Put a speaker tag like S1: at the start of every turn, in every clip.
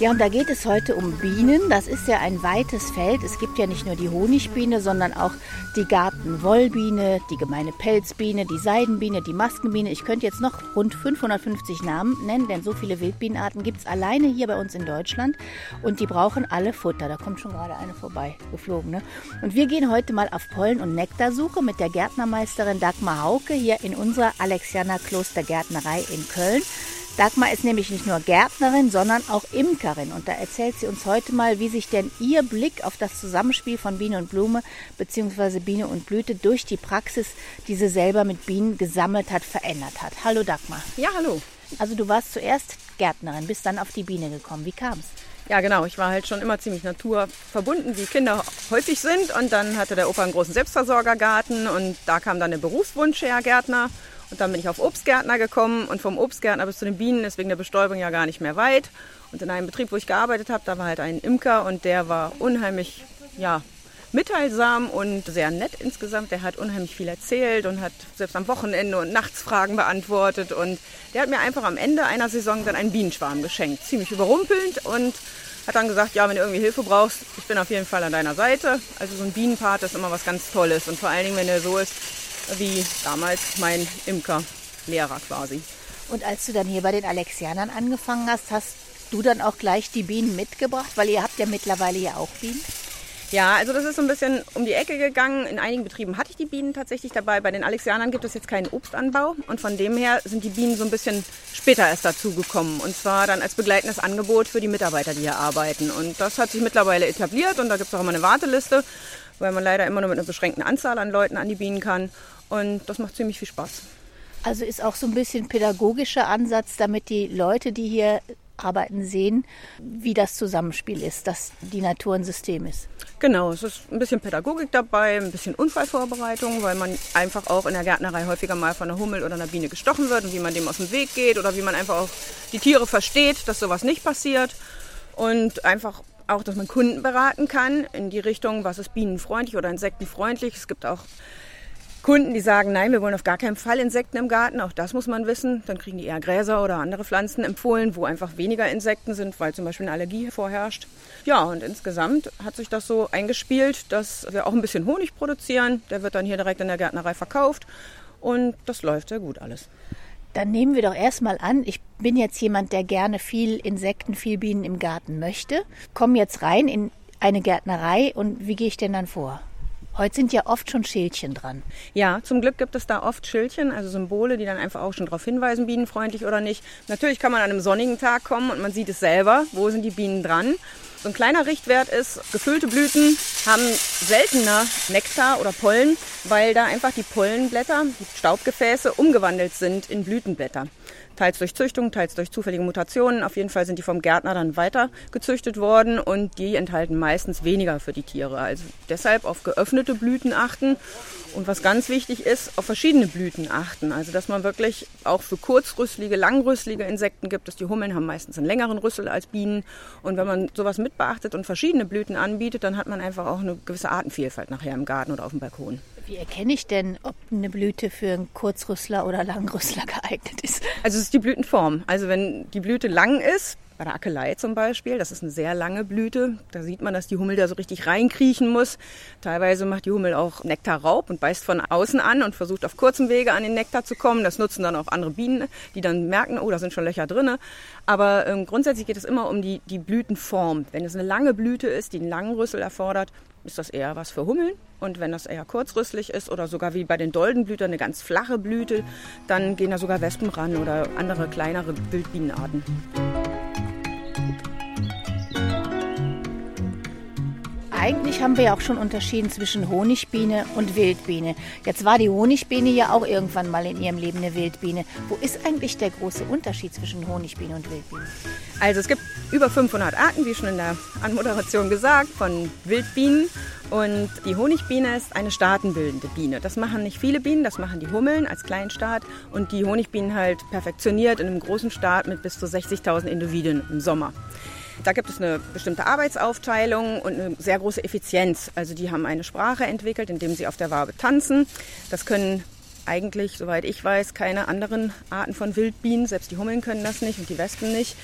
S1: Ja, und da geht es heute um Bienen. Das ist ja ein weites Feld. Es gibt ja nicht nur die Honigbiene, sondern auch die Gartenwollbiene, die gemeine Pelzbiene, die Seidenbiene, die Maskenbiene. Ich könnte jetzt noch rund 550 Namen nennen, denn so viele Wildbienenarten gibt es alleine hier bei uns in Deutschland. Und die brauchen alle Futter. Da kommt schon gerade eine vorbei, geflogen. Ne? Und wir gehen heute mal auf Pollen- und Nektarsuche mit der Gärtnermeisterin Dagmar Hauke hier in unserer Alexianer Klostergärtnerei in Köln. Dagmar ist nämlich nicht nur Gärtnerin, sondern auch Imkerin. Und da erzählt sie uns heute mal, wie sich denn ihr Blick auf das Zusammenspiel von Biene und Blume bzw. Biene und Blüte durch die Praxis, die sie selber mit Bienen gesammelt hat, verändert hat. Hallo Dagmar.
S2: Ja, hallo.
S1: Also du warst zuerst Gärtnerin, bist dann auf die Biene gekommen. Wie kam's?
S2: Ja, genau. Ich war halt schon immer ziemlich naturverbunden, wie Kinder häufig sind. Und dann hatte der Opa einen großen Selbstversorgergarten und da kam dann der Berufswunsch her, Gärtner. Und dann bin ich auf Obstgärtner gekommen und vom Obstgärtner bis zu den Bienen ist wegen der Bestäubung ja gar nicht mehr weit. Und in einem Betrieb, wo ich gearbeitet habe, da war halt ein Imker und der war unheimlich, ja, mitteilsam und sehr nett insgesamt. Der hat unheimlich viel erzählt und hat selbst am Wochenende und nachts Fragen beantwortet. Und der hat mir einfach am Ende einer Saison dann einen Bienenschwarm geschenkt. Ziemlich überrumpelnd und hat dann gesagt, ja, wenn du irgendwie Hilfe brauchst, ich bin auf jeden Fall an deiner Seite. Also so ein Bienenpart ist immer was ganz Tolles. Und vor allen Dingen, wenn er so ist, wie damals mein Imkerlehrer quasi.
S1: Und als du dann hier bei den Alexianern angefangen hast, hast du dann auch gleich die Bienen mitgebracht? Weil ihr habt ja mittlerweile ja auch Bienen.
S2: Ja, also das ist so ein bisschen um die Ecke gegangen. In einigen Betrieben hatte ich die Bienen tatsächlich dabei. Bei den Alexianern gibt es jetzt keinen Obstanbau und von dem her sind die Bienen so ein bisschen später erst dazugekommen. Und zwar dann als begleitendes Angebot für die Mitarbeiter, die hier arbeiten. Und das hat sich mittlerweile etabliert und da gibt es auch immer eine Warteliste, weil man leider immer nur mit einer beschränkten Anzahl an Leuten an die Bienen kann. Und das macht ziemlich viel Spaß.
S1: Also ist auch so ein bisschen pädagogischer Ansatz, damit die Leute, die hier arbeiten, sehen, wie das Zusammenspiel ist, dass die Natur ein System ist.
S2: Genau, es ist ein bisschen Pädagogik dabei, ein bisschen Unfallvorbereitung, weil man einfach auch in der Gärtnerei häufiger mal von einer Hummel oder einer Biene gestochen wird und wie man dem aus dem Weg geht oder wie man einfach auch die Tiere versteht, dass sowas nicht passiert und einfach auch, dass man Kunden beraten kann in die Richtung, was ist bienenfreundlich oder insektenfreundlich. Es gibt auch Kunden, die sagen, nein, wir wollen auf gar keinen Fall Insekten im Garten. Auch das muss man wissen. Dann kriegen die eher Gräser oder andere Pflanzen empfohlen, wo einfach weniger Insekten sind, weil zum Beispiel eine Allergie vorherrscht. Ja, und insgesamt hat sich das so eingespielt, dass wir auch ein bisschen Honig produzieren. Der wird dann hier direkt in der Gärtnerei verkauft. Und das läuft sehr gut alles.
S1: Dann nehmen wir doch erstmal an, ich bin jetzt jemand, der gerne viel Insekten, viel Bienen im Garten möchte. Komm jetzt rein in eine Gärtnerei und wie gehe ich denn dann vor? Heute sind ja oft schon Schildchen dran.
S2: Ja, zum Glück gibt es da oft Schildchen, also Symbole, die dann einfach auch schon darauf hinweisen, bienenfreundlich oder nicht. Natürlich kann man an einem sonnigen Tag kommen und man sieht es selber, wo sind die Bienen dran. So ein kleiner Richtwert ist, gefüllte Blüten haben seltener Nektar oder Pollen, weil da einfach die Pollenblätter, die Staubgefäße umgewandelt sind in Blütenblätter teils durch Züchtung, teils durch zufällige Mutationen. Auf jeden Fall sind die vom Gärtner dann weiter gezüchtet worden und die enthalten meistens weniger für die Tiere. Also deshalb auf geöffnete Blüten achten und was ganz wichtig ist, auf verschiedene Blüten achten. Also dass man wirklich auch für kurzrüsselige, langrüsselige Insekten gibt es. Die Hummeln haben meistens einen längeren Rüssel als Bienen und wenn man sowas mitbeachtet und verschiedene Blüten anbietet, dann hat man einfach auch eine gewisse Artenvielfalt nachher im Garten oder auf dem Balkon.
S1: Wie erkenne ich denn, ob eine Blüte für einen Kurzrüssler oder Langrüssler geeignet ist?
S2: Also es ist die Blütenform. Also wenn die Blüte lang ist, bei der Akelei zum Beispiel, das ist eine sehr lange Blüte. Da sieht man, dass die Hummel da so richtig reinkriechen muss. Teilweise macht die Hummel auch Nektarraub und beißt von außen an und versucht auf kurzem Wege an den Nektar zu kommen. Das nutzen dann auch andere Bienen, die dann merken, oh, da sind schon Löcher drin. Aber ähm, grundsätzlich geht es immer um die, die Blütenform. Wenn es eine lange Blüte ist, die einen langen Rüssel erfordert, ist das eher was für Hummeln. Und wenn das eher kurzrüsselig ist oder sogar wie bei den Doldenblütern eine ganz flache Blüte, dann gehen da sogar Wespen ran oder andere kleinere Wildbienenarten.
S1: Eigentlich haben wir ja auch schon unterschieden zwischen Honigbiene und Wildbiene. Jetzt war die Honigbiene ja auch irgendwann mal in ihrem Leben eine Wildbiene. Wo ist eigentlich der große Unterschied zwischen Honigbiene und Wildbiene?
S2: Also es gibt über 500 Arten, wie schon in der Anmoderation gesagt, von Wildbienen. Und die Honigbiene ist eine staatenbildende Biene. Das machen nicht viele Bienen, das machen die Hummeln als Kleinstaat und die Honigbienen halt perfektioniert in einem großen Staat mit bis zu 60.000 Individuen im Sommer. Da gibt es eine bestimmte Arbeitsaufteilung und eine sehr große Effizienz. Also die haben eine Sprache entwickelt, indem sie auf der Wabe tanzen. Das können eigentlich, soweit ich weiß, keine anderen Arten von Wildbienen. Selbst die Hummeln können das nicht und die Wespen nicht.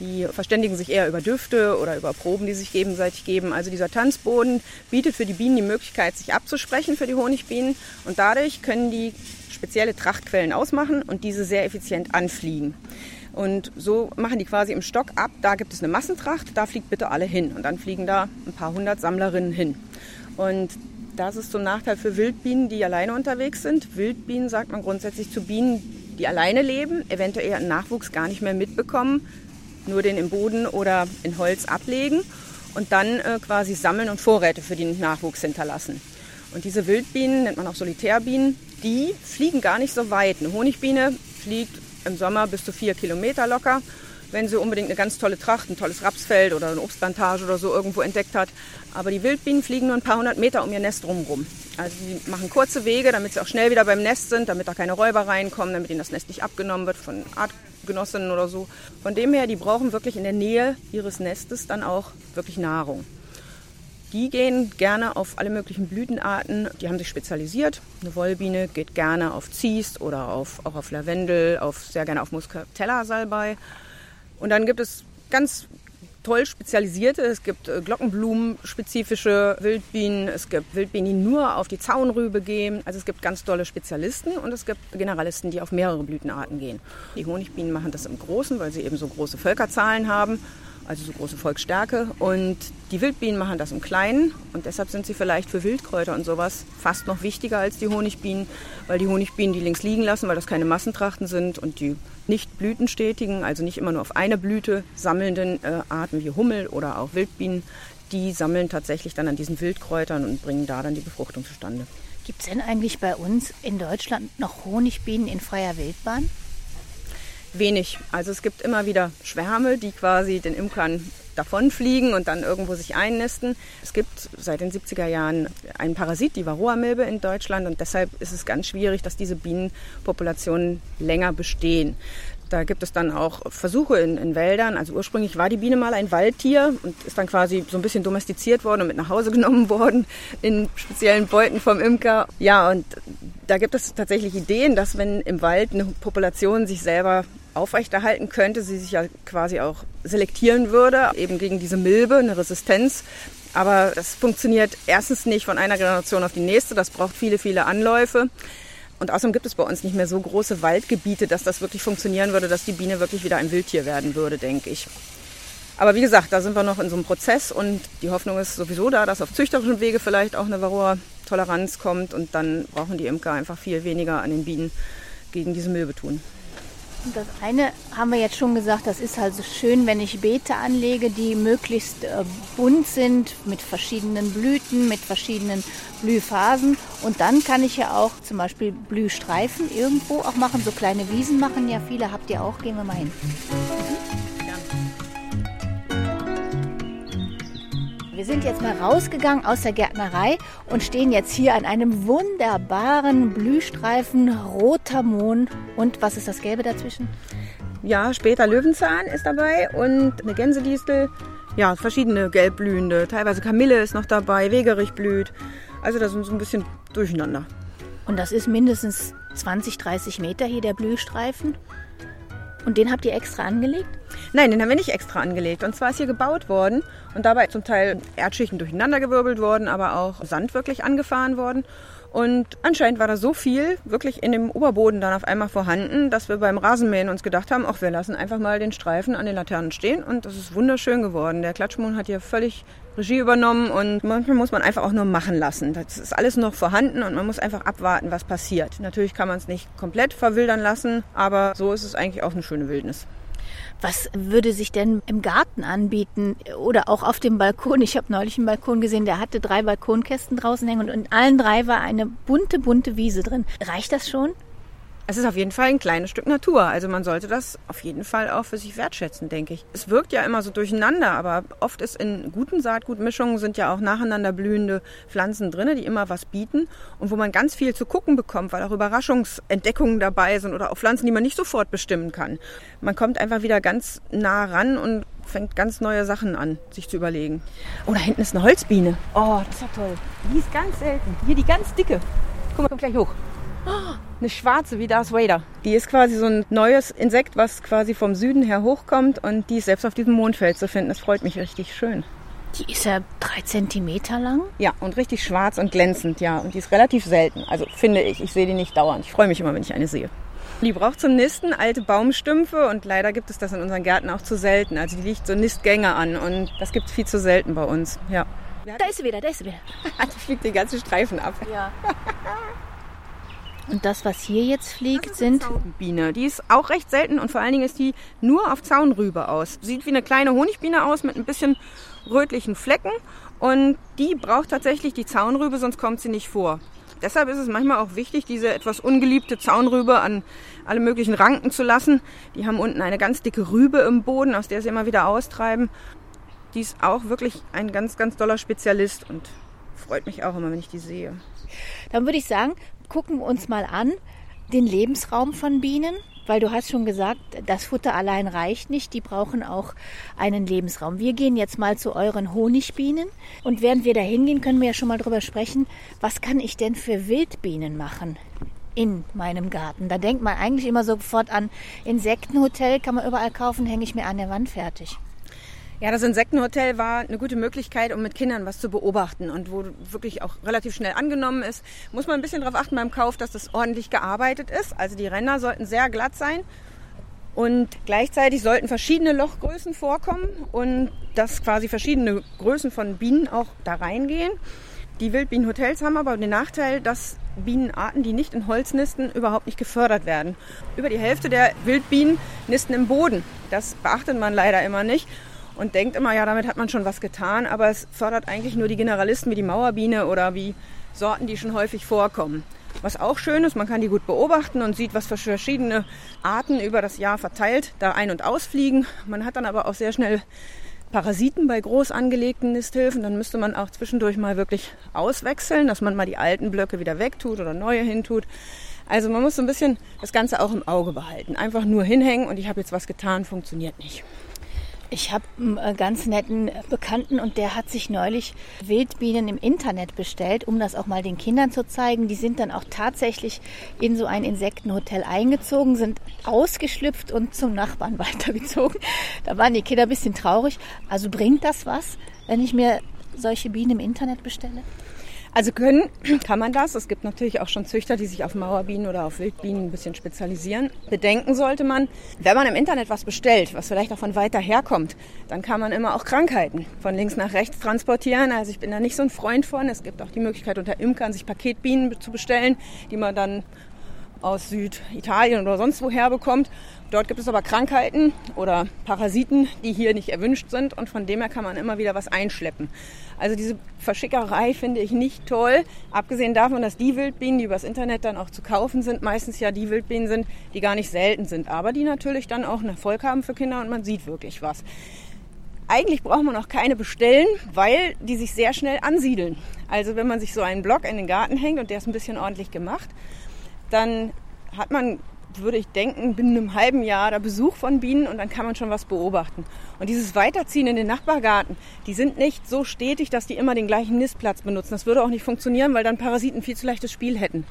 S2: Die verständigen sich eher über Düfte oder über Proben, die sich gegenseitig geben. Also dieser Tanzboden bietet für die Bienen die Möglichkeit, sich abzusprechen für die Honigbienen. Und dadurch können die spezielle Trachtquellen ausmachen und diese sehr effizient anfliegen. Und so machen die quasi im Stock ab, da gibt es eine Massentracht, da fliegt bitte alle hin. Und dann fliegen da ein paar hundert Sammlerinnen hin. Und das ist zum Nachteil für Wildbienen, die alleine unterwegs sind. Wildbienen sagt man grundsätzlich zu Bienen, die alleine leben, eventuell ihren Nachwuchs gar nicht mehr mitbekommen, nur den im Boden oder in Holz ablegen und dann äh, quasi sammeln und Vorräte für den Nachwuchs hinterlassen. Und diese Wildbienen nennt man auch Solitärbienen, die fliegen gar nicht so weit. Eine Honigbiene fliegt im Sommer bis zu vier Kilometer locker. Wenn sie unbedingt eine ganz tolle Tracht, ein tolles Rapsfeld oder eine Obstplantage oder so irgendwo entdeckt hat. Aber die Wildbienen fliegen nur ein paar hundert Meter um ihr Nest drumherum. Also sie machen kurze Wege, damit sie auch schnell wieder beim Nest sind, damit da keine Räuber reinkommen, damit ihnen das Nest nicht abgenommen wird von Artgenossinnen oder so. Von dem her, die brauchen wirklich in der Nähe ihres Nestes dann auch wirklich Nahrung. Die gehen gerne auf alle möglichen Blütenarten. Die haben sich spezialisiert. Eine Wollbiene geht gerne auf Ziest oder auf, auch auf Lavendel, auf, sehr gerne auf Muscatella-Salbei. Und dann gibt es ganz toll spezialisierte. Es gibt äh, Glockenblumen-spezifische Wildbienen. Es gibt Wildbienen, die nur auf die Zaunrübe gehen. Also es gibt ganz tolle Spezialisten und es gibt Generalisten, die auf mehrere Blütenarten gehen. Die Honigbienen machen das im Großen, weil sie eben so große Völkerzahlen haben also so große Volksstärke. Und die Wildbienen machen das im Kleinen und deshalb sind sie vielleicht für Wildkräuter und sowas fast noch wichtiger als die Honigbienen, weil die Honigbienen die links liegen lassen, weil das keine Massentrachten sind und die nicht blütenstetigen, also nicht immer nur auf eine Blüte sammelnden äh, Arten wie Hummel oder auch Wildbienen, die sammeln tatsächlich dann an diesen Wildkräutern und bringen da dann die Befruchtung zustande.
S1: Gibt es denn eigentlich bei uns in Deutschland noch Honigbienen in freier Wildbahn?
S2: Wenig. Also es gibt immer wieder Schwärme, die quasi den Imkern davonfliegen und dann irgendwo sich einnisten. Es gibt seit den 70er Jahren einen Parasit, die Varroa-Milbe in Deutschland und deshalb ist es ganz schwierig, dass diese Bienenpopulationen länger bestehen. Da gibt es dann auch Versuche in, in, Wäldern. Also ursprünglich war die Biene mal ein Waldtier und ist dann quasi so ein bisschen domestiziert worden und mit nach Hause genommen worden in speziellen Beuten vom Imker. Ja, und da gibt es tatsächlich Ideen, dass wenn im Wald eine Population sich selber aufrechterhalten könnte, sie sich ja quasi auch selektieren würde, eben gegen diese Milbe, eine Resistenz. Aber das funktioniert erstens nicht von einer Generation auf die nächste. Das braucht viele, viele Anläufe. Und außerdem gibt es bei uns nicht mehr so große Waldgebiete, dass das wirklich funktionieren würde, dass die Biene wirklich wieder ein Wildtier werden würde, denke ich. Aber wie gesagt, da sind wir noch in so einem Prozess und die Hoffnung ist sowieso da, dass auf züchterischen Wege vielleicht auch eine Varroa-Toleranz kommt und dann brauchen die Imker einfach viel weniger an den Bienen gegen diese Milbe tun.
S1: Das eine haben wir jetzt schon gesagt, das ist halt schön, wenn ich Beete anlege, die möglichst äh, bunt sind, mit verschiedenen Blüten, mit verschiedenen Blühphasen. Und dann kann ich ja auch zum Beispiel Blühstreifen irgendwo auch machen, so kleine Wiesen machen ja viele, habt ihr auch, gehen wir mal hin. Wir sind jetzt mal rausgegangen aus der Gärtnerei und stehen jetzt hier an einem wunderbaren Blühstreifen roter Mohn. Und was ist das Gelbe dazwischen?
S2: Ja, später Löwenzahn ist dabei und eine Gänsedistel. Ja, verschiedene gelbblühende. Teilweise Kamille ist noch dabei, Wegerich blüht. Also das sind so ein bisschen durcheinander.
S1: Und das ist mindestens 20, 30 Meter hier der Blühstreifen. Und den habt ihr extra angelegt?
S2: Nein, den haben wir nicht extra angelegt. Und zwar ist hier gebaut worden und dabei zum Teil Erdschichten durcheinandergewirbelt worden, aber auch Sand wirklich angefahren worden. Und anscheinend war da so viel wirklich in dem Oberboden dann auf einmal vorhanden, dass wir beim Rasenmähen uns gedacht haben, ach, wir lassen einfach mal den Streifen an den Laternen stehen und das ist wunderschön geworden. Der Klatschmohn hat hier völlig Regie übernommen und manchmal muss man einfach auch nur machen lassen. Das ist alles noch vorhanden und man muss einfach abwarten, was passiert. Natürlich kann man es nicht komplett verwildern lassen, aber so ist es eigentlich auch eine schöne Wildnis.
S1: Was würde sich denn im Garten anbieten oder auch auf dem Balkon? Ich habe neulich einen Balkon gesehen, der hatte drei Balkonkästen draußen hängen und in allen drei war eine bunte, bunte Wiese drin. Reicht das schon?
S2: Es ist auf jeden Fall ein kleines Stück Natur. Also man sollte das auf jeden Fall auch für sich wertschätzen, denke ich. Es wirkt ja immer so durcheinander, aber oft ist in guten Saatgutmischungen sind ja auch nacheinander blühende Pflanzen drin, die immer was bieten und wo man ganz viel zu gucken bekommt, weil auch Überraschungsentdeckungen dabei sind oder auch Pflanzen, die man nicht sofort bestimmen kann. Man kommt einfach wieder ganz nah ran und fängt ganz neue Sachen an, sich zu überlegen. Oh, da hinten ist eine Holzbiene. Oh, das ist ja toll. Die ist ganz selten. Hier die ganz dicke. Guck mal, kommt gleich hoch. Eine schwarze wie Darth Vader. Die ist quasi so ein neues Insekt, was quasi vom Süden her hochkommt und die ist selbst auf diesem Mondfeld zu finden. Das freut mich richtig schön.
S1: Die ist ja drei Zentimeter lang.
S2: Ja, und richtig schwarz und glänzend, ja. Und die ist relativ selten. Also finde ich, ich sehe die nicht dauernd. Ich freue mich immer, wenn ich eine sehe. Die braucht zum Nisten alte Baumstümpfe und leider gibt es das in unseren Gärten auch zu selten. Also die liegt so Nistgänge an und das gibt es viel zu selten bei uns, ja.
S1: Da ist sie wieder, da ist sie wieder.
S2: die fliegt den ganzen Streifen ab.
S1: Ja. Und das, was hier jetzt fliegt, sind
S2: Biene. Die ist auch recht selten und vor allen Dingen ist die nur auf Zaunrübe aus. Sieht wie eine kleine Honigbiene aus mit ein bisschen rötlichen Flecken und die braucht tatsächlich die Zaunrübe, sonst kommt sie nicht vor. Deshalb ist es manchmal auch wichtig, diese etwas ungeliebte Zaunrübe an alle möglichen Ranken zu lassen. Die haben unten eine ganz dicke Rübe im Boden, aus der sie immer wieder austreiben. Die ist auch wirklich ein ganz, ganz toller Spezialist und freut mich auch immer, wenn ich die sehe.
S1: Dann würde ich sagen, gucken uns mal an den Lebensraum von Bienen, weil du hast schon gesagt, das Futter allein reicht nicht, die brauchen auch einen Lebensraum. Wir gehen jetzt mal zu euren Honigbienen und während wir da hingehen, können wir ja schon mal drüber sprechen, was kann ich denn für Wildbienen machen? in meinem Garten. Da denkt man eigentlich immer sofort an Insektenhotel, kann man überall kaufen, hänge ich mir an der Wand fertig.
S2: Ja, das Insektenhotel war eine gute Möglichkeit, um mit Kindern was zu beobachten und wo wirklich auch relativ schnell angenommen ist. Muss man ein bisschen darauf achten beim Kauf, dass das ordentlich gearbeitet ist. Also die Ränder sollten sehr glatt sein und gleichzeitig sollten verschiedene Lochgrößen vorkommen und dass quasi verschiedene Größen von Bienen auch da reingehen. Die Wildbienenhotels haben aber den Nachteil, dass Bienenarten, die nicht in Holz nisten, überhaupt nicht gefördert werden. Über die Hälfte der Wildbienen nisten im Boden. Das beachtet man leider immer nicht und denkt immer, ja, damit hat man schon was getan, aber es fördert eigentlich nur die Generalisten wie die Mauerbiene oder wie Sorten, die schon häufig vorkommen. Was auch schön ist, man kann die gut beobachten und sieht, was für verschiedene Arten über das Jahr verteilt da ein- und ausfliegen. Man hat dann aber auch sehr schnell Parasiten bei groß angelegten Nisthilfen. Dann müsste man auch zwischendurch mal wirklich auswechseln, dass man mal die alten Blöcke wieder wegtut oder neue hintut. Also man muss so ein bisschen das Ganze auch im Auge behalten. Einfach nur hinhängen und ich habe jetzt was getan, funktioniert nicht.
S1: Ich habe einen äh, ganz netten Bekannten und der hat sich neulich Wildbienen im Internet bestellt, um das auch mal den Kindern zu zeigen. Die sind dann auch tatsächlich in so ein Insektenhotel eingezogen, sind ausgeschlüpft und zum Nachbarn weitergezogen. Da waren die Kinder ein bisschen traurig. Also bringt das was, wenn ich mir solche Bienen im Internet bestelle?
S2: Also können kann man das. Es gibt natürlich auch schon Züchter, die sich auf Mauerbienen oder auf Wildbienen ein bisschen spezialisieren. Bedenken sollte man, wenn man im Internet was bestellt, was vielleicht auch von weiter herkommt, dann kann man immer auch Krankheiten von links nach rechts transportieren. Also ich bin da nicht so ein Freund von. Es gibt auch die Möglichkeit unter Imkern sich Paketbienen zu bestellen, die man dann aus Süditalien oder sonst woher bekommt. Dort gibt es aber Krankheiten oder Parasiten, die hier nicht erwünscht sind und von dem her kann man immer wieder was einschleppen. Also diese Verschickerei finde ich nicht toll. Abgesehen davon, dass die Wildbienen, die übers Internet dann auch zu kaufen sind, meistens ja die Wildbienen sind, die gar nicht selten sind, aber die natürlich dann auch einen Erfolg haben für Kinder und man sieht wirklich was. Eigentlich braucht man auch keine bestellen, weil die sich sehr schnell ansiedeln. Also wenn man sich so einen Block in den Garten hängt und der ist ein bisschen ordentlich gemacht, dann hat man würde ich denken, binnen einem halben Jahr da Besuch von Bienen und dann kann man schon was beobachten. Und dieses Weiterziehen in den Nachbargarten, die sind nicht so stetig, dass die immer den gleichen Nistplatz benutzen. Das würde auch nicht funktionieren, weil dann Parasiten viel zu leichtes Spiel hätten.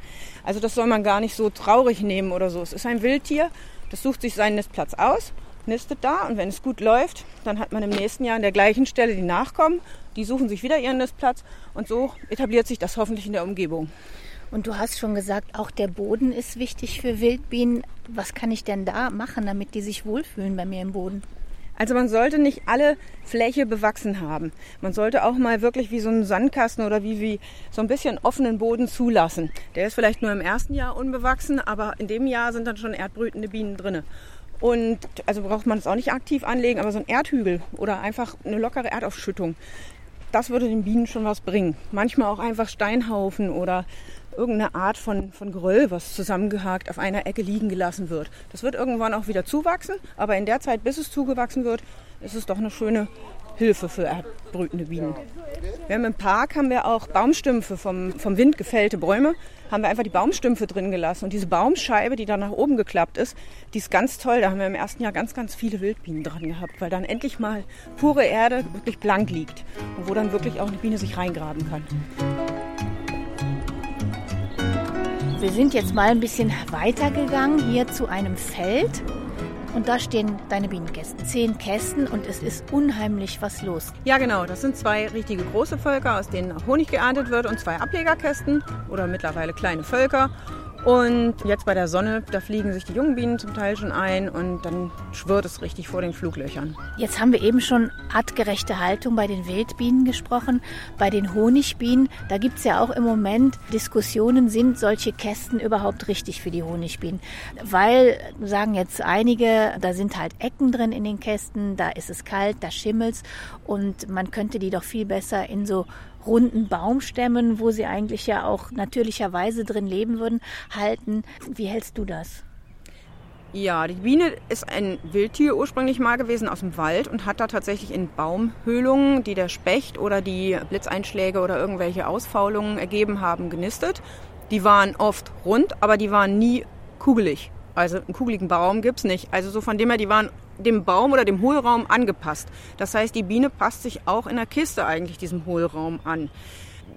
S2: Also das soll man gar nicht so traurig nehmen oder so. Es ist ein Wildtier, das sucht sich seinen Nistplatz aus, nistet da und wenn es gut läuft, dann hat man im nächsten Jahr an der gleichen Stelle die Nachkommen. Die suchen sich wieder ihren Nistplatz und so etabliert sich das hoffentlich in der Umgebung.
S1: Und du hast schon gesagt, auch der Boden ist wichtig für Wildbienen. Was kann ich denn da machen, damit die sich wohlfühlen bei mir im Boden?
S2: Also man sollte nicht alle Fläche bewachsen haben. Man sollte auch mal wirklich wie so einen Sandkasten oder wie, wie so ein bisschen offenen Boden zulassen. Der ist vielleicht nur im ersten Jahr unbewachsen, aber in dem Jahr sind dann schon erdbrütende Bienen drinne. Und also braucht man es auch nicht aktiv anlegen, aber so ein Erdhügel oder einfach eine lockere Erdaufschüttung, das würde den Bienen schon was bringen. Manchmal auch einfach Steinhaufen oder irgendeine Art von, von Geröll, was zusammengehakt auf einer Ecke liegen gelassen wird. Das wird irgendwann auch wieder zuwachsen, aber in der Zeit, bis es zugewachsen wird, ist es doch eine schöne Hilfe für erdbrütende Bienen. Wir haben im Park haben wir auch Baumstümpfe vom, vom Wind gefällte Bäume, haben wir einfach die Baumstümpfe drin gelassen. Und diese Baumscheibe, die da nach oben geklappt ist, die ist ganz toll. Da haben wir im ersten Jahr ganz, ganz viele Wildbienen dran gehabt, weil dann endlich mal pure Erde wirklich blank liegt und wo dann wirklich auch eine Biene sich reingraben kann.
S1: Wir sind jetzt mal ein bisschen weitergegangen hier zu einem Feld. Und da stehen deine Bienenkästen. Zehn Kästen und es ist unheimlich was los.
S2: Ja, genau. Das sind zwei richtige große Völker, aus denen Honig geerntet wird und zwei Ablegerkästen oder mittlerweile kleine Völker. Und jetzt bei der Sonne, da fliegen sich die jungen Bienen zum Teil schon ein und dann schwirrt es richtig vor den Fluglöchern.
S1: Jetzt haben wir eben schon artgerechte Haltung bei den Wildbienen gesprochen. Bei den Honigbienen, da gibt es ja auch im Moment Diskussionen, sind solche Kästen überhaupt richtig für die Honigbienen? Weil, sagen jetzt einige, da sind halt Ecken drin in den Kästen, da ist es kalt, da schimmelt's und man könnte die doch viel besser in so runden Baumstämmen, wo sie eigentlich ja auch natürlicherweise drin leben würden, halten. Wie hältst du das?
S2: Ja, die Biene ist ein Wildtier ursprünglich mal gewesen aus dem Wald und hat da tatsächlich in Baumhöhlungen, die der Specht oder die Blitzeinschläge oder irgendwelche Ausfaulungen ergeben haben, genistet. Die waren oft rund, aber die waren nie kugelig. Also einen kugeligen Baum gibt es nicht. Also so von dem her, die waren dem Baum oder dem Hohlraum angepasst. Das heißt, die Biene passt sich auch in der Kiste eigentlich diesem Hohlraum an.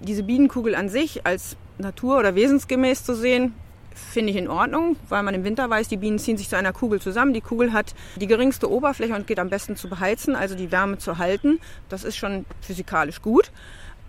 S2: Diese Bienenkugel an sich als natur- oder wesensgemäß zu sehen, finde ich in Ordnung, weil man im Winter weiß, die Bienen ziehen sich zu einer Kugel zusammen. Die Kugel hat die geringste Oberfläche und geht am besten zu beheizen, also die Wärme zu halten. Das ist schon physikalisch gut.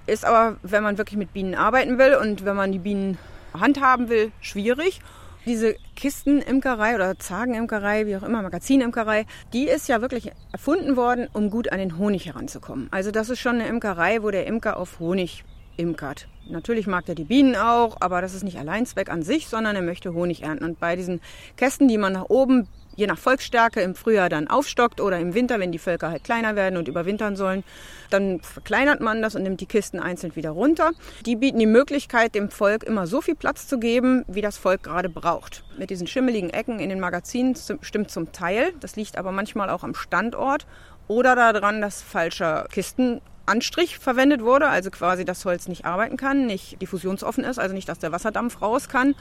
S2: Ist aber, wenn man wirklich mit Bienen arbeiten will und wenn man die Bienen handhaben will, schwierig. Diese Kistenimkerei oder Zagenimkerei, wie auch immer, Magazinimkerei, die ist ja wirklich erfunden worden, um gut an den Honig heranzukommen. Also das ist schon eine Imkerei, wo der Imker auf Honig imkert. Natürlich mag er die Bienen auch, aber das ist nicht allein Zweck an sich, sondern er möchte Honig ernten. Und bei diesen Kästen, die man nach oben je nach Volksstärke im Frühjahr dann aufstockt oder im Winter, wenn die Völker halt kleiner werden und überwintern sollen, dann verkleinert man das und nimmt die Kisten einzeln wieder runter. Die bieten die Möglichkeit, dem Volk immer so viel Platz zu geben, wie das Volk gerade braucht. Mit diesen schimmeligen Ecken in den Magazinen stimmt zum Teil. Das liegt aber manchmal auch am Standort oder daran, dass falscher Kistenanstrich verwendet wurde, also quasi das Holz nicht arbeiten kann, nicht diffusionsoffen ist, also nicht, dass der Wasserdampf raus kann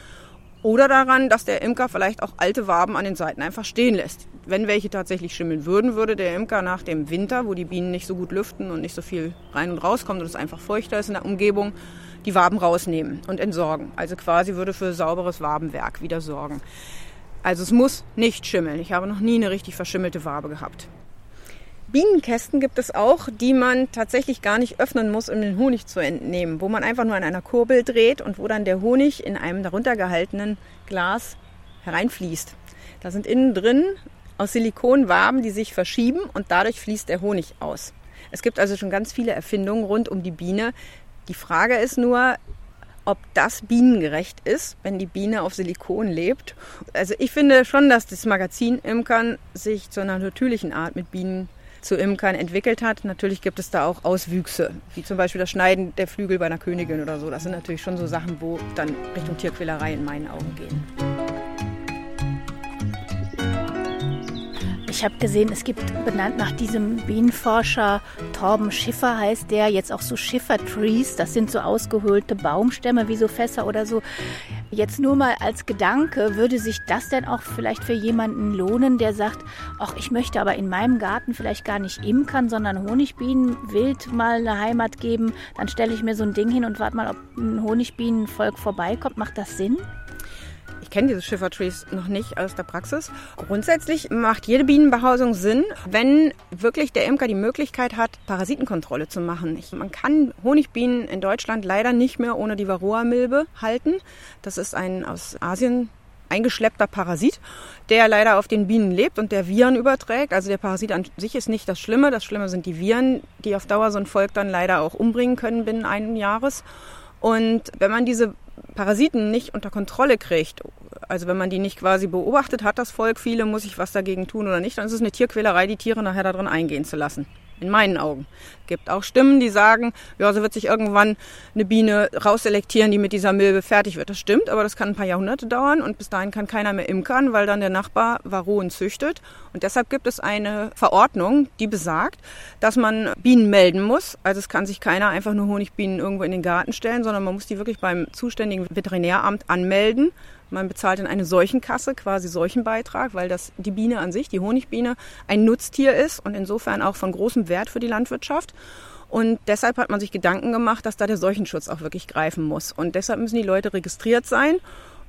S2: oder daran, dass der Imker vielleicht auch alte Waben an den Seiten einfach stehen lässt. Wenn welche tatsächlich schimmeln würden, würde der Imker nach dem Winter, wo die Bienen nicht so gut lüften und nicht so viel rein und rauskommt und es einfach feuchter ist in der Umgebung, die Waben rausnehmen und entsorgen. Also quasi würde für sauberes Wabenwerk wieder sorgen. Also es muss nicht schimmeln. Ich habe noch nie eine richtig verschimmelte Wabe gehabt. Bienenkästen gibt es auch, die man tatsächlich gar nicht öffnen muss, um den Honig zu entnehmen, wo man einfach nur an einer Kurbel dreht und wo dann der Honig in einem darunter gehaltenen Glas hereinfließt. Da sind innen drin aus Silikon Waben, die sich verschieben und dadurch fließt der Honig aus. Es gibt also schon ganz viele Erfindungen rund um die Biene. Die Frage ist nur, ob das bienengerecht ist, wenn die Biene auf Silikon lebt. Also ich finde schon, dass das Magazin Imkern sich zu einer natürlichen Art mit Bienen zu Imkern entwickelt hat. Natürlich gibt es da auch Auswüchse, wie zum Beispiel das Schneiden der Flügel bei einer Königin oder so. Das sind natürlich schon so Sachen, wo dann Richtung Tierquälerei in meinen Augen gehen.
S1: Ich habe gesehen, es gibt benannt nach diesem Bienenforscher Torben Schiffer heißt der jetzt auch so Schiffer-Trees. Das sind so ausgehöhlte Baumstämme wie so Fässer oder so. Jetzt nur mal als Gedanke, würde sich das denn auch vielleicht für jemanden lohnen, der sagt, ach, ich möchte aber in meinem Garten vielleicht gar nicht imkern, sondern Honigbienen wild mal eine Heimat geben. Dann stelle ich mir so ein Ding hin und warte mal, ob ein Honigbienenvolk vorbeikommt. Macht das Sinn?
S2: Kenne diese Schiffertrees noch nicht aus der Praxis. Grundsätzlich macht jede Bienenbehausung Sinn, wenn wirklich der Imker die Möglichkeit hat, Parasitenkontrolle zu machen. Man kann Honigbienen in Deutschland leider nicht mehr ohne die Varroa-Milbe halten. Das ist ein aus Asien eingeschleppter Parasit, der leider auf den Bienen lebt und der Viren überträgt. Also der Parasit an sich ist nicht das Schlimme. Das Schlimme sind die Viren, die auf Dauer so ein Volk dann leider auch umbringen können binnen eines Jahres. Und wenn man diese Parasiten nicht unter Kontrolle kriegt, also wenn man die nicht quasi beobachtet hat, das Volk, viele, muss ich was dagegen tun oder nicht, dann ist es eine Tierquälerei, die Tiere nachher da drin eingehen zu lassen in meinen Augen. Gibt auch Stimmen, die sagen, ja, so wird sich irgendwann eine Biene rausselektieren, die mit dieser Milbe fertig wird. Das stimmt, aber das kann ein paar Jahrhunderte dauern und bis dahin kann keiner mehr imkern, weil dann der Nachbar Varroen züchtet. Und deshalb gibt es eine Verordnung, die besagt, dass man Bienen melden muss. Also es kann sich keiner einfach nur Honigbienen irgendwo in den Garten stellen, sondern man muss die wirklich beim zuständigen Veterinäramt anmelden. Man bezahlt in eine Seuchenkasse quasi Seuchenbeitrag, weil das die Biene an sich, die Honigbiene, ein Nutztier ist und insofern auch von großem Wert für die Landwirtschaft. Und deshalb hat man sich Gedanken gemacht, dass da der Seuchenschutz auch wirklich greifen muss. Und deshalb müssen die Leute registriert sein.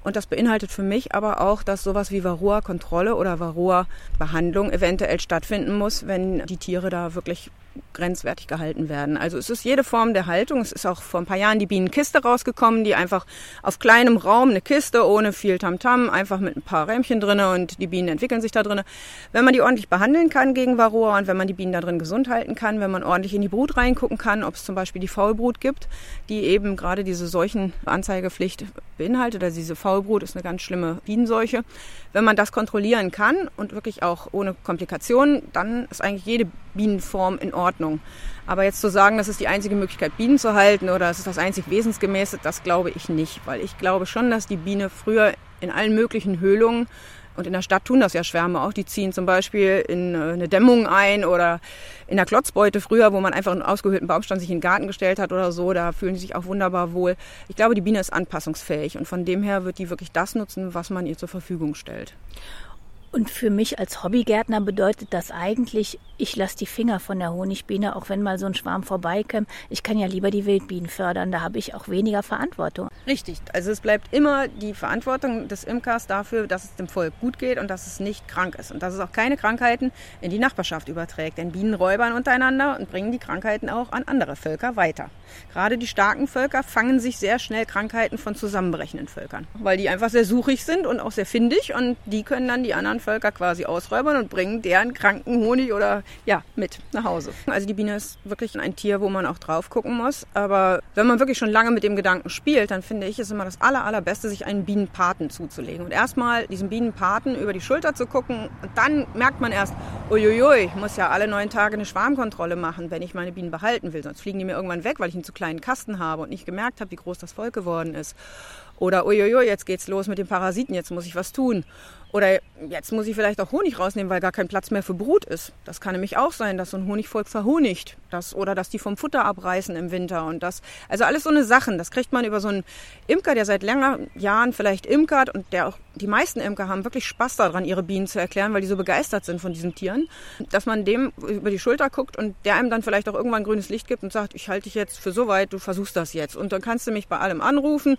S2: Und das beinhaltet für mich aber auch, dass sowas wie Varroa-Kontrolle oder Varroa-Behandlung eventuell stattfinden muss, wenn die Tiere da wirklich grenzwertig gehalten werden. Also es ist jede Form der Haltung. Es ist auch vor ein paar Jahren die Bienenkiste rausgekommen, die einfach auf kleinem Raum eine Kiste ohne viel Tamtam, -Tam, einfach mit ein paar Rähmchen drinne und die Bienen entwickeln sich da drinne. Wenn man die ordentlich behandeln kann gegen Varroa und wenn man die Bienen da drin gesund halten kann, wenn man ordentlich in die Brut reingucken kann, ob es zum Beispiel die Faulbrut gibt, die eben gerade diese Seuchenanzeigepflicht beinhaltet. Also diese Faulbrut ist eine ganz schlimme Bienenseuche. Wenn man das kontrollieren kann und wirklich auch ohne Komplikationen, dann ist eigentlich jede Bienenform in Ordnung. Aber jetzt zu sagen, das ist die einzige Möglichkeit, Bienen zu halten oder es ist das einzig Wesensgemäße, das glaube ich nicht. Weil ich glaube schon, dass die Biene früher in allen möglichen Höhlungen und in der Stadt tun das ja Schwärme auch. Die ziehen zum Beispiel in äh, eine Dämmung ein oder in der Klotzbeute früher, wo man einfach einen ausgehöhlten Baumstand sich in den Garten gestellt hat oder so. Da fühlen sie sich auch wunderbar wohl. Ich glaube, die Biene ist anpassungsfähig und von dem her wird die wirklich das nutzen, was man ihr zur Verfügung stellt.
S1: Und für mich als Hobbygärtner bedeutet das eigentlich, ich lasse die Finger von der Honigbiene, auch wenn mal so ein Schwarm vorbeikommt. Ich kann ja lieber die Wildbienen fördern, da habe ich auch weniger Verantwortung.
S2: Richtig, also es bleibt immer die Verantwortung des Imkers dafür, dass es dem Volk gut geht und dass es nicht krank ist und dass es auch keine Krankheiten in die Nachbarschaft überträgt. Denn Bienen räubern untereinander und bringen die Krankheiten auch an andere Völker weiter. Gerade die starken Völker fangen sich sehr schnell Krankheiten von zusammenbrechenden Völkern, weil die einfach sehr suchig sind und auch sehr findig und die können dann die anderen Völker quasi ausräubern und bringen deren kranken Honig oder ja, mit nach Hause. Also die Biene ist wirklich ein Tier, wo man auch drauf gucken muss. Aber wenn man wirklich schon lange mit dem Gedanken spielt, dann finde ich, ist immer das aller, allerbeste, sich einen Bienenpaten zuzulegen. Und erstmal diesen Bienenpaten über die Schulter zu gucken und dann merkt man erst, uiuiui, ich muss ja alle neun Tage eine Schwarmkontrolle machen, wenn ich meine Bienen behalten will. Sonst fliegen die mir irgendwann weg, weil ich einen zu kleinen Kasten habe und nicht gemerkt habe, wie groß das Volk geworden ist. Oder uiuiui, jetzt geht's los mit den Parasiten, jetzt muss ich was tun. Oder jetzt muss ich vielleicht auch Honig rausnehmen, weil gar kein Platz mehr für Brut ist. Das kann nämlich auch sein, dass so ein Honigvolk verhonigt. Das, oder dass die vom Futter abreißen im Winter. Und das, also alles so eine Sachen. Das kriegt man über so einen Imker, der seit längeren Jahren vielleicht imkert und der auch, die meisten Imker haben wirklich Spaß daran, ihre Bienen zu erklären, weil die so begeistert sind von diesen Tieren. Dass man dem über die Schulter guckt und der einem dann vielleicht auch irgendwann grünes Licht gibt und sagt, ich halte dich jetzt für so weit, du versuchst das jetzt. Und dann kannst du mich bei allem anrufen.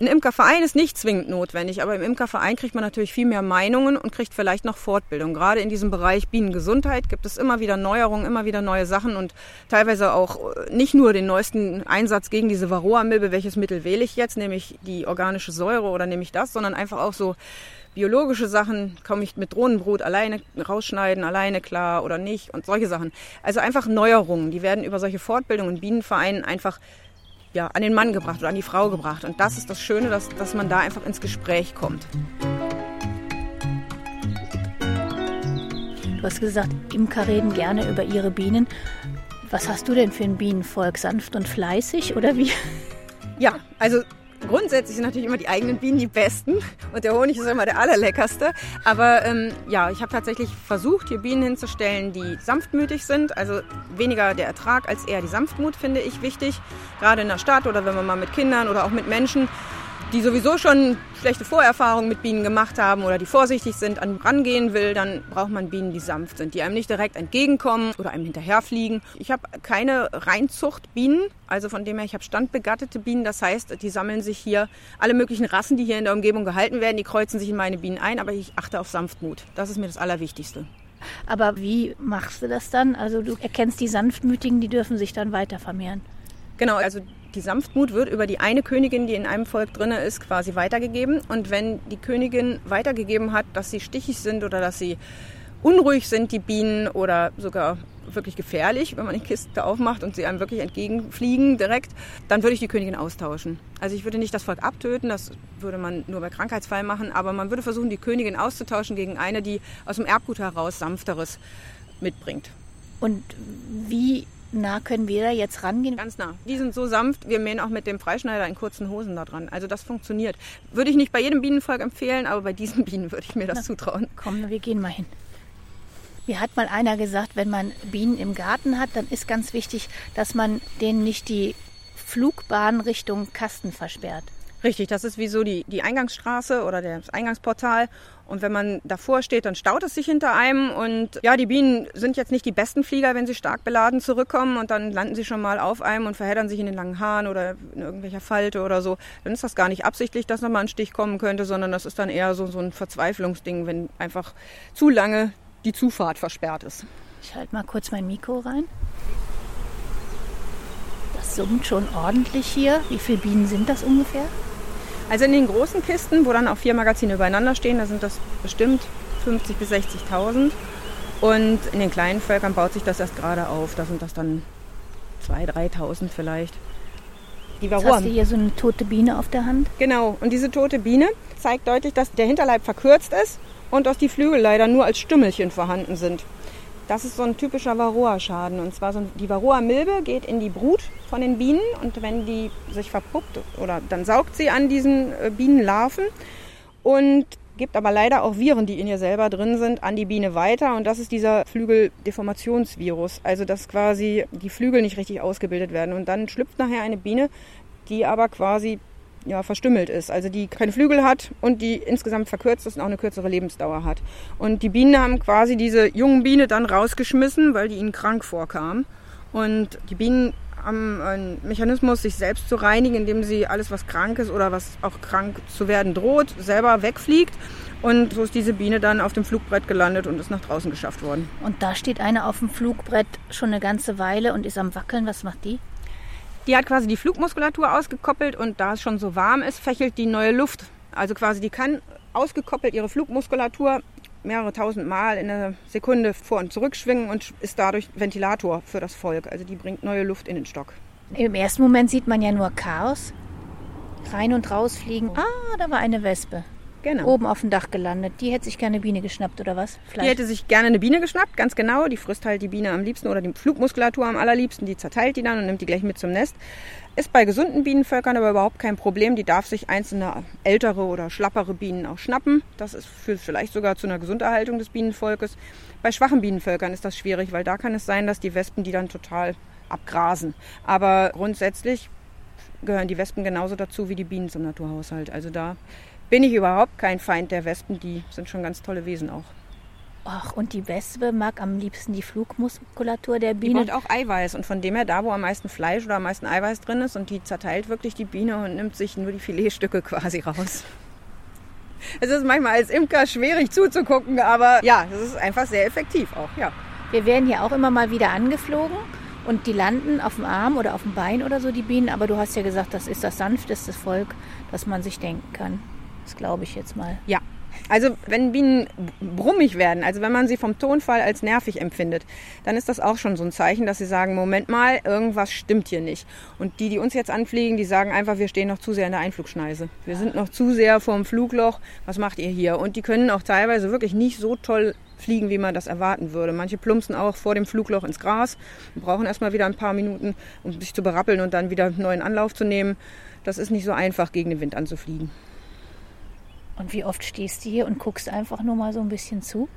S2: Ein Imkerverein ist nicht zwingend notwendig, aber im Imkerverein kriegt man natürlich viel mehr Meinungen und kriegt vielleicht noch Fortbildung. Gerade in diesem Bereich Bienengesundheit gibt es immer wieder Neuerungen, immer wieder neue Sachen und teilweise auch äh, nicht nur den neuesten Einsatz gegen diese Varroa-Milbe, welches Mittel wähle ich jetzt, nämlich die organische Säure oder nehme ich das, sondern einfach auch so biologische Sachen, komme ich mit Drohnenbrut alleine rausschneiden, alleine klar oder nicht und solche Sachen. Also einfach Neuerungen, die werden über solche Fortbildungen in Bienenvereinen einfach ja, an den Mann gebracht oder an die Frau gebracht. Und das ist das Schöne, dass, dass man da einfach ins Gespräch kommt.
S1: Du hast gesagt, Imker reden gerne über ihre Bienen. Was hast du denn für ein Bienenvolk? Sanft und fleißig oder wie?
S2: Ja, also Grundsätzlich sind natürlich immer die eigenen Bienen die besten und der Honig ist immer der allerleckerste. Aber ähm, ja, ich habe tatsächlich versucht, hier Bienen hinzustellen, die sanftmütig sind. Also weniger der Ertrag als eher die Sanftmut finde ich wichtig. Gerade in der Stadt oder wenn man mal mit Kindern oder auch mit Menschen die sowieso schon schlechte Vorerfahrungen mit Bienen gemacht haben oder die vorsichtig sind, an rangehen will, dann braucht man Bienen, die sanft sind, die einem nicht direkt entgegenkommen oder einem hinterherfliegen. Ich habe keine Reinzuchtbienen, also von dem her, ich habe standbegattete Bienen. Das heißt, die sammeln sich hier, alle möglichen Rassen, die hier in der Umgebung gehalten werden, die kreuzen sich in meine Bienen ein, aber ich achte auf Sanftmut. Das ist mir das Allerwichtigste.
S1: Aber wie machst du das dann? Also du erkennst die Sanftmütigen, die dürfen sich dann weiter vermehren.
S2: Genau, also die Sanftmut wird über die eine Königin, die in einem Volk drin ist, quasi weitergegeben. Und wenn die Königin weitergegeben hat, dass sie stichig sind oder dass sie unruhig sind, die Bienen, oder sogar wirklich gefährlich, wenn man die Kiste aufmacht und sie einem wirklich entgegenfliegen direkt, dann würde ich die Königin austauschen. Also ich würde nicht das Volk abtöten, das würde man nur bei Krankheitsfall machen, aber man würde versuchen, die Königin auszutauschen gegen eine, die aus dem Erbgut heraus sanfteres mitbringt.
S1: Und wie nah können wir da jetzt rangehen?
S2: Ganz nah. Die sind so sanft, wir mähen auch mit dem Freischneider in kurzen Hosen da dran. Also das funktioniert. Würde ich nicht bei jedem Bienenvolk empfehlen, aber bei diesen Bienen würde ich mir das Na, zutrauen.
S1: Komm, wir gehen mal hin. Mir hat mal einer gesagt, wenn man Bienen im Garten hat, dann ist ganz wichtig, dass man denen nicht die Flugbahn Richtung Kasten versperrt.
S2: Richtig, das ist wie so die, die Eingangsstraße oder das Eingangsportal. Und wenn man davor steht, dann staut es sich hinter einem. Und ja, die Bienen sind jetzt nicht die besten Flieger, wenn sie stark beladen zurückkommen und dann landen sie schon mal auf einem und verheddern sich in den langen Haaren oder in irgendwelcher Falte oder so. Dann ist das gar nicht absichtlich, dass nochmal ein Stich kommen könnte, sondern das ist dann eher so, so ein Verzweiflungsding, wenn einfach zu lange die Zufahrt versperrt ist.
S1: Ich halte mal kurz mein Mikro rein. Das summt schon ordentlich hier. Wie viele Bienen sind das ungefähr?
S2: Also in den großen Kisten, wo dann auch vier Magazine übereinander stehen, da sind das bestimmt 50.000 bis 60.000. Und in den kleinen Völkern baut sich das erst gerade auf. Da sind das dann 2.000, 3.000 vielleicht.
S1: Die Jetzt hast du hier so eine tote Biene auf der Hand?
S2: Genau. Und diese tote Biene zeigt deutlich, dass der Hinterleib verkürzt ist und dass die Flügel leider nur als Stümmelchen vorhanden sind. Das ist so ein typischer Varroa-Schaden. Und zwar so die Varroa-Milbe geht in die Brut von den Bienen und wenn die sich verpuppt oder dann saugt sie an diesen äh, Bienenlarven und gibt aber leider auch Viren, die in ihr selber drin sind, an die Biene weiter. Und das ist dieser Flügeldeformationsvirus. Also dass quasi die Flügel nicht richtig ausgebildet werden. Und dann schlüpft nachher eine Biene, die aber quasi ja, verstümmelt ist, also die keine Flügel hat und die insgesamt verkürzt ist und auch eine kürzere Lebensdauer hat. Und die Bienen haben quasi diese jungen Biene dann rausgeschmissen, weil die ihnen krank vorkam. Und die Bienen haben einen Mechanismus, sich selbst zu reinigen, indem sie alles, was krank ist oder was auch krank zu werden droht, selber wegfliegt. Und so ist diese Biene dann auf dem Flugbrett gelandet und ist nach draußen geschafft worden.
S1: Und da steht eine auf dem Flugbrett schon eine ganze Weile und ist am Wackeln. Was macht die?
S2: Die hat quasi die Flugmuskulatur ausgekoppelt und da es schon so warm ist, fächelt die neue Luft. Also quasi die kann ausgekoppelt ihre Flugmuskulatur mehrere tausend Mal in der Sekunde vor und zurück schwingen und ist dadurch Ventilator für das Volk. Also die bringt neue Luft in den Stock.
S1: Im ersten Moment sieht man ja nur Chaos. Rein und raus fliegen. Ah, da war eine Wespe. Genau. Oben auf dem Dach gelandet. Die hätte sich gerne eine Biene geschnappt, oder was?
S2: Vielleicht. Die hätte sich gerne eine Biene geschnappt, ganz genau. Die frisst halt die Biene am liebsten oder die Flugmuskulatur am allerliebsten. Die zerteilt die dann und nimmt die gleich mit zum Nest. Ist bei gesunden Bienenvölkern aber überhaupt kein Problem. Die darf sich einzelne ältere oder schlappere Bienen auch schnappen. Das ist führt vielleicht sogar zu einer Gesunderhaltung des Bienenvolkes. Bei schwachen Bienenvölkern ist das schwierig, weil da kann es sein, dass die Wespen die dann total abgrasen. Aber grundsätzlich gehören die Wespen genauso dazu wie die Bienen zum Naturhaushalt. Also da bin ich überhaupt kein Feind der Wespen. Die sind schon ganz tolle Wesen auch.
S1: Ach, und die Wespe mag am liebsten die Flugmuskulatur der Biene.
S2: Die braucht auch Eiweiß. Und von dem her, da wo am meisten Fleisch oder am meisten Eiweiß drin ist, und die zerteilt wirklich die Biene und nimmt sich nur die Filetstücke quasi raus. Es ist manchmal als Imker schwierig zuzugucken, aber ja, es ist einfach sehr effektiv auch, ja.
S1: Wir werden hier auch immer mal wieder angeflogen und die landen auf dem Arm oder auf dem Bein oder so, die Bienen. Aber du hast ja gesagt, das ist das sanfteste Volk, das man sich denken kann. Das glaube ich jetzt mal.
S2: Ja. Also wenn Bienen brummig werden, also wenn man sie vom Tonfall als nervig empfindet, dann ist das auch schon so ein Zeichen, dass sie sagen, Moment mal, irgendwas stimmt hier nicht. Und die, die uns jetzt anfliegen, die sagen einfach, wir stehen noch zu sehr in der Einflugschneise. Wir sind noch zu sehr vorm Flugloch. Was macht ihr hier? Und die können auch teilweise wirklich nicht so toll fliegen, wie man das erwarten würde. Manche plumpsen auch vor dem Flugloch ins Gras und brauchen erstmal wieder ein paar Minuten, um sich zu berappeln und dann wieder einen neuen Anlauf zu nehmen. Das ist nicht so einfach, gegen den Wind anzufliegen.
S1: Und wie oft stehst du hier und guckst einfach nur mal so ein bisschen zu?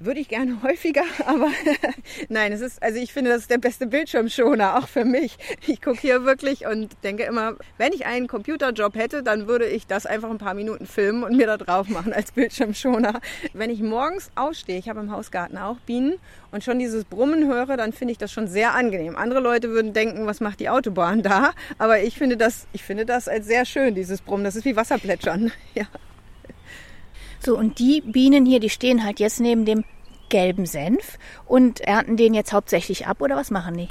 S2: Würde ich gerne häufiger, aber nein, es ist, also ich finde, das ist der beste Bildschirmschoner, auch für mich. Ich gucke hier wirklich und denke immer, wenn ich einen Computerjob hätte, dann würde ich das einfach ein paar Minuten filmen und mir da drauf machen als Bildschirmschoner. Wenn ich morgens ausstehe, ich habe im Hausgarten auch Bienen und schon dieses Brummen höre, dann finde ich das schon sehr angenehm. Andere Leute würden denken, was macht die Autobahn da? Aber ich finde das, ich finde das als sehr schön, dieses Brummen. Das ist wie Wasserplätschern. Ja.
S1: So, und die Bienen hier, die stehen halt jetzt neben dem gelben Senf und ernten den jetzt hauptsächlich ab oder was machen die?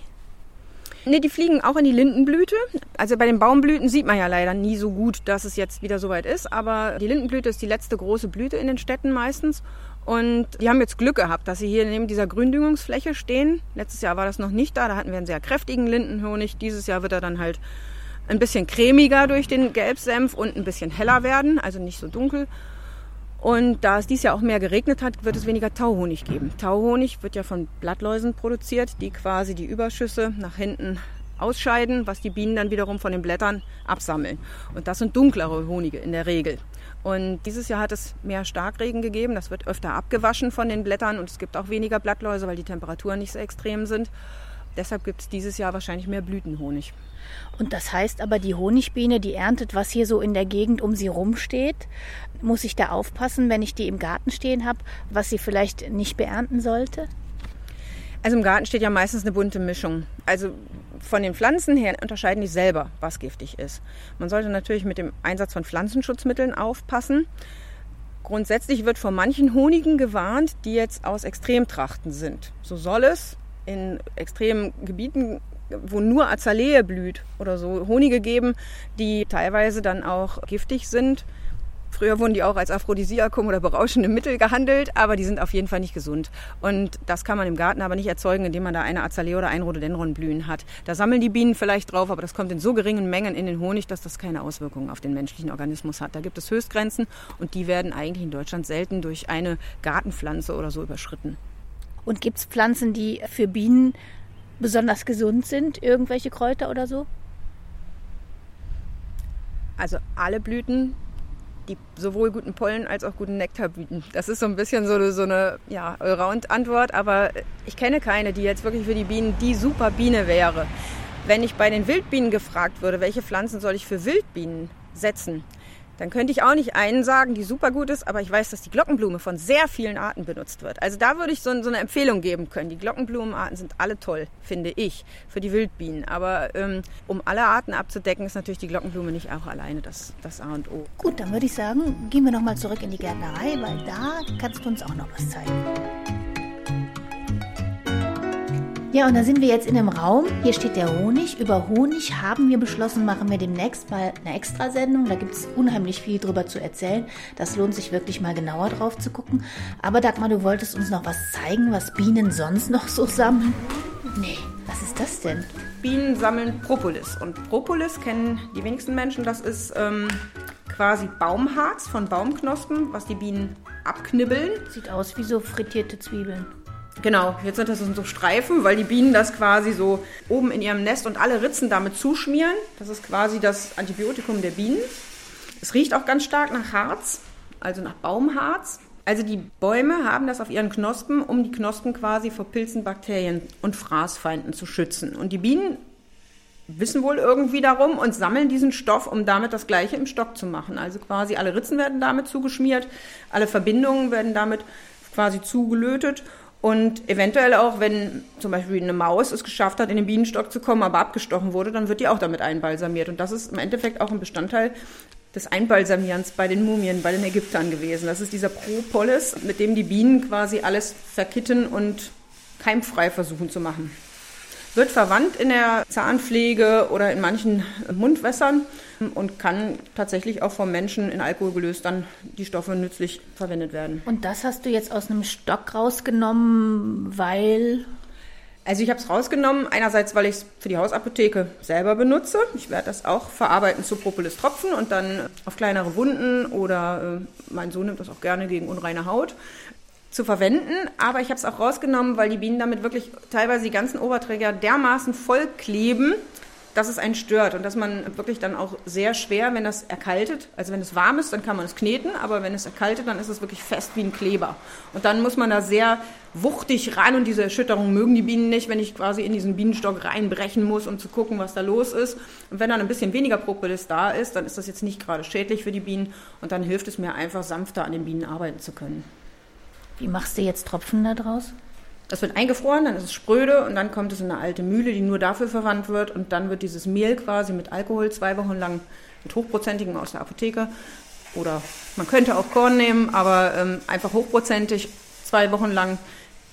S2: Nee, die fliegen auch in die Lindenblüte. Also bei den Baumblüten sieht man ja leider nie so gut, dass es jetzt wieder soweit ist. Aber die Lindenblüte ist die letzte große Blüte in den Städten meistens. Und die haben jetzt Glück gehabt, dass sie hier neben dieser Gründüngungsfläche stehen. Letztes Jahr war das noch nicht da, da hatten wir einen sehr kräftigen Lindenhonig. Dieses Jahr wird er dann halt ein bisschen cremiger durch den Gelbsenf und ein bisschen heller werden, also nicht so dunkel. Und da es dies Jahr auch mehr geregnet hat, wird es weniger Tauhonig geben. Tauhonig wird ja von Blattläusen produziert, die quasi die Überschüsse nach hinten ausscheiden, was die Bienen dann wiederum von den Blättern absammeln. Und das sind dunklere Honige in der Regel. Und dieses Jahr hat es mehr Starkregen gegeben. Das wird öfter abgewaschen von den Blättern und es gibt auch weniger Blattläuse, weil die Temperaturen nicht so extrem sind. Deshalb gibt es dieses Jahr wahrscheinlich mehr Blütenhonig.
S1: Und das heißt aber, die Honigbiene, die erntet, was hier so in der Gegend um sie rumsteht. Muss ich da aufpassen, wenn ich die im Garten stehen habe, was sie vielleicht nicht beernten sollte?
S2: Also im Garten steht ja meistens eine bunte Mischung. Also von den Pflanzen her unterscheiden die selber, was giftig ist. Man sollte natürlich mit dem Einsatz von Pflanzenschutzmitteln aufpassen. Grundsätzlich wird vor manchen Honigen gewarnt, die jetzt aus Extremtrachten sind. So soll es in extremen Gebieten wo nur Azalee blüht oder so, Honige geben, die teilweise dann auch giftig sind. Früher wurden die auch als Aphrodisiakum oder berauschende Mittel gehandelt, aber die sind auf jeden Fall nicht gesund. Und das kann man im Garten aber nicht erzeugen, indem man da eine Azalee oder ein Rhododendronblühen hat. Da sammeln die Bienen vielleicht drauf, aber das kommt in so geringen Mengen in den Honig, dass das keine Auswirkungen auf den menschlichen Organismus hat. Da gibt es Höchstgrenzen und die werden eigentlich in Deutschland selten durch eine Gartenpflanze oder so überschritten.
S1: Und gibt es Pflanzen, die für Bienen besonders gesund sind? Irgendwelche Kräuter oder so?
S2: Also alle Blüten, die sowohl guten Pollen als auch guten Nektar bieten. Das ist so ein bisschen so, so eine ja, Allround-Antwort, aber ich kenne keine, die jetzt wirklich für die Bienen die super Biene wäre. Wenn ich bei den Wildbienen gefragt würde, welche Pflanzen soll ich für Wildbienen setzen, dann könnte ich auch nicht einen sagen, die super gut ist, aber ich weiß, dass die Glockenblume von sehr vielen Arten benutzt wird. Also da würde ich so, so eine Empfehlung geben können. Die Glockenblumenarten sind alle toll, finde ich, für die Wildbienen. Aber ähm, um alle Arten abzudecken, ist natürlich die Glockenblume nicht auch alleine das, das A und O.
S1: Gut, dann würde ich sagen, gehen wir nochmal zurück in die Gärtnerei, weil da kannst du uns auch noch was zeigen. Ja, und da sind wir jetzt in einem Raum. Hier steht der Honig. Über Honig haben wir beschlossen, machen wir demnächst mal eine Extrasendung. Da gibt es unheimlich viel drüber zu erzählen. Das lohnt sich wirklich mal genauer drauf zu gucken. Aber Dagmar, du wolltest uns noch was zeigen, was Bienen sonst noch so sammeln? Nee, was ist das denn?
S2: Bienen sammeln Propolis. Und Propolis kennen die wenigsten Menschen. Das ist ähm, quasi Baumharz von Baumknospen, was die Bienen abknibbeln.
S1: Sieht aus wie so frittierte Zwiebeln.
S2: Genau, jetzt sind das so Streifen, weil die Bienen das quasi so oben in ihrem Nest und alle Ritzen damit zuschmieren. Das ist quasi das Antibiotikum der Bienen. Es riecht auch ganz stark nach Harz, also nach Baumharz. Also die Bäume haben das auf ihren Knospen, um die Knospen quasi vor Pilzen, Bakterien und Fraßfeinden zu schützen. Und die Bienen wissen wohl irgendwie darum und sammeln diesen Stoff, um damit das Gleiche im Stock zu machen. Also quasi alle Ritzen werden damit zugeschmiert, alle Verbindungen werden damit quasi zugelötet und eventuell auch, wenn zum Beispiel eine Maus es geschafft hat, in den Bienenstock zu kommen, aber abgestochen wurde, dann wird die auch damit einbalsamiert. Und das ist im Endeffekt auch ein Bestandteil des Einbalsamierens bei den Mumien, bei den Ägyptern gewesen. Das ist dieser Propolis, mit dem die Bienen quasi alles verkitten und keimfrei versuchen zu machen. Wird verwandt in der Zahnpflege oder in manchen Mundwässern und kann tatsächlich auch vom Menschen in Alkohol gelöst dann die Stoffe nützlich verwendet werden.
S1: Und das hast du jetzt aus einem Stock rausgenommen, weil
S2: also ich habe es rausgenommen, einerseits, weil ich es für die Hausapotheke selber benutze. Ich werde das auch verarbeiten zu Propolis-Tropfen und dann auf kleinere Wunden oder äh, mein Sohn nimmt das auch gerne gegen unreine Haut zu verwenden. Aber ich habe es auch rausgenommen, weil die Bienen damit wirklich teilweise die ganzen Oberträger dermaßen voll kleben, dass es einen stört und dass man wirklich dann auch sehr schwer, wenn das erkaltet, also wenn es warm ist, dann kann man es kneten, aber wenn es erkaltet, dann ist es wirklich fest wie ein Kleber. Und dann muss man da sehr wuchtig ran und diese Erschütterung mögen die Bienen nicht, wenn ich quasi in diesen Bienenstock reinbrechen muss, um zu gucken, was da los ist. Und wenn dann ein bisschen weniger Propolis da ist, dann ist das jetzt nicht gerade schädlich für die Bienen und dann hilft es mir einfach sanfter an den Bienen arbeiten zu können.
S1: Wie machst du jetzt Tropfen da draus?
S2: Das wird eingefroren, dann ist es spröde und dann kommt es in eine alte Mühle, die nur dafür verwandt wird und dann wird dieses Mehl quasi mit Alkohol zwei Wochen lang mit hochprozentigem aus der Apotheke oder man könnte auch Korn nehmen, aber ähm, einfach hochprozentig zwei Wochen lang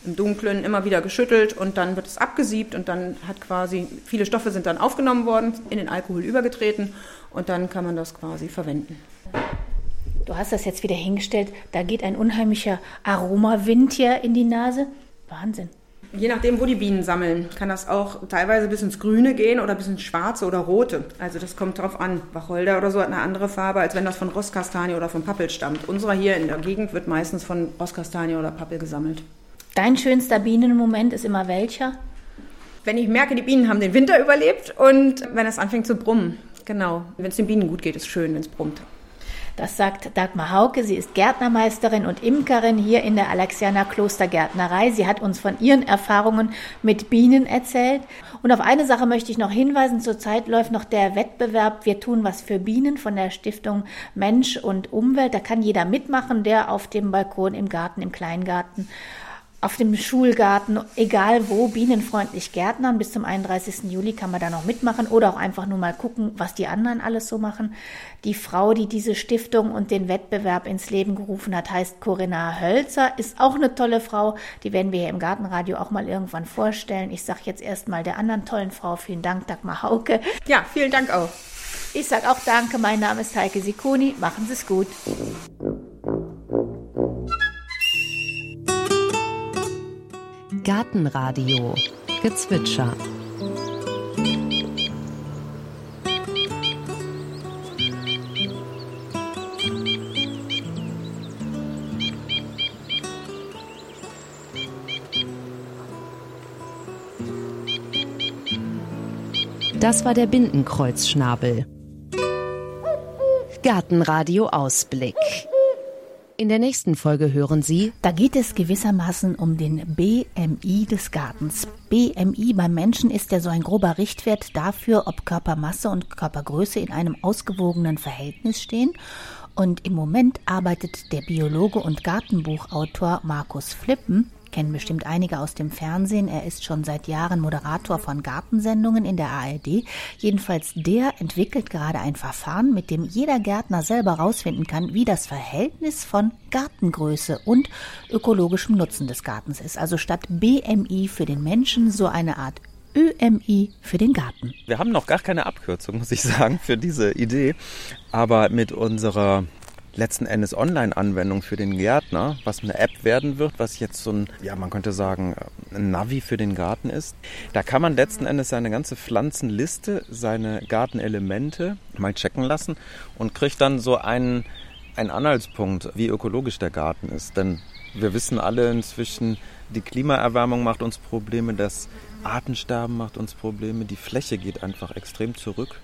S2: im Dunkeln immer wieder geschüttelt und dann wird es abgesiebt und dann hat quasi viele Stoffe sind dann aufgenommen worden, in den Alkohol übergetreten und dann kann man das quasi verwenden.
S1: Du hast das jetzt wieder hingestellt, da geht ein unheimlicher Aromawind hier in die Nase. Wahnsinn.
S2: Je nachdem, wo die Bienen sammeln, kann das auch teilweise bis ins Grüne gehen oder bis ins Schwarze oder Rote. Also das kommt drauf an. Wacholder oder so hat eine andere Farbe, als wenn das von Rosskastanie oder von Pappel stammt. Unserer hier in der Gegend wird meistens von Rosskastanie oder Pappel gesammelt.
S1: Dein schönster Bienenmoment ist immer welcher?
S2: Wenn ich merke, die Bienen haben den Winter überlebt und wenn es anfängt zu brummen. Genau. Wenn es den Bienen gut geht, ist schön, wenn es brummt.
S1: Das sagt Dagmar Hauke. Sie ist Gärtnermeisterin und Imkerin hier in der Alexianer Klostergärtnerei. Sie hat uns von ihren Erfahrungen mit Bienen erzählt. Und auf eine Sache möchte ich noch hinweisen. Zurzeit läuft noch der Wettbewerb Wir tun was für Bienen von der Stiftung Mensch und Umwelt. Da kann jeder mitmachen, der auf dem Balkon, im Garten, im Kleingarten auf dem Schulgarten, egal wo, bienenfreundlich Gärtnern. Bis zum 31. Juli kann man da noch mitmachen oder auch einfach nur mal gucken, was die anderen alles so machen. Die Frau, die diese Stiftung und den Wettbewerb ins Leben gerufen hat, heißt Corinna Hölzer, ist auch eine tolle Frau. Die werden wir hier im Gartenradio auch mal irgendwann vorstellen. Ich sage jetzt erstmal der anderen tollen Frau vielen Dank, Dagmar Hauke.
S2: Ja, vielen Dank auch.
S1: Ich sage auch Danke. Mein Name ist Heike Sikoni. Machen Sie es gut.
S3: Gartenradio Gezwitscher. Das war der Bindenkreuzschnabel. Gartenradio Ausblick. In der nächsten Folge hören Sie.
S1: Da geht es gewissermaßen um den BMI des Gartens. BMI beim Menschen ist ja so ein grober Richtwert dafür, ob Körpermasse und Körpergröße in einem ausgewogenen Verhältnis stehen. Und im Moment arbeitet der Biologe und Gartenbuchautor Markus Flippen kennen bestimmt einige aus dem Fernsehen. Er ist schon seit Jahren Moderator von Gartensendungen in der ARD. Jedenfalls der entwickelt gerade ein Verfahren, mit dem jeder Gärtner selber herausfinden kann, wie das Verhältnis von Gartengröße und ökologischem Nutzen des Gartens ist. Also statt BMI für den Menschen so eine Art ÖMI für den Garten.
S4: Wir haben noch gar keine Abkürzung, muss ich sagen, für diese Idee. Aber mit unserer letzten Endes Online-Anwendung für den Gärtner, was eine App werden wird, was jetzt so ein, ja, man könnte sagen, ein Navi für den Garten ist. Da kann man letzten Endes seine ganze Pflanzenliste, seine Gartenelemente mal checken lassen und kriegt dann so einen, einen Anhaltspunkt, wie ökologisch der Garten ist. Denn wir wissen alle inzwischen, die Klimaerwärmung macht uns Probleme, das Artensterben macht uns Probleme, die Fläche geht einfach extrem zurück.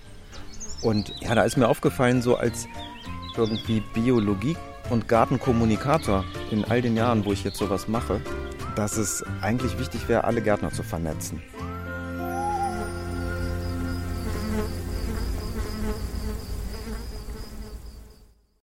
S4: Und ja, da ist mir aufgefallen, so als irgendwie Biologie und Gartenkommunikator in all den Jahren, wo ich jetzt sowas mache, dass es eigentlich wichtig wäre, alle Gärtner zu vernetzen.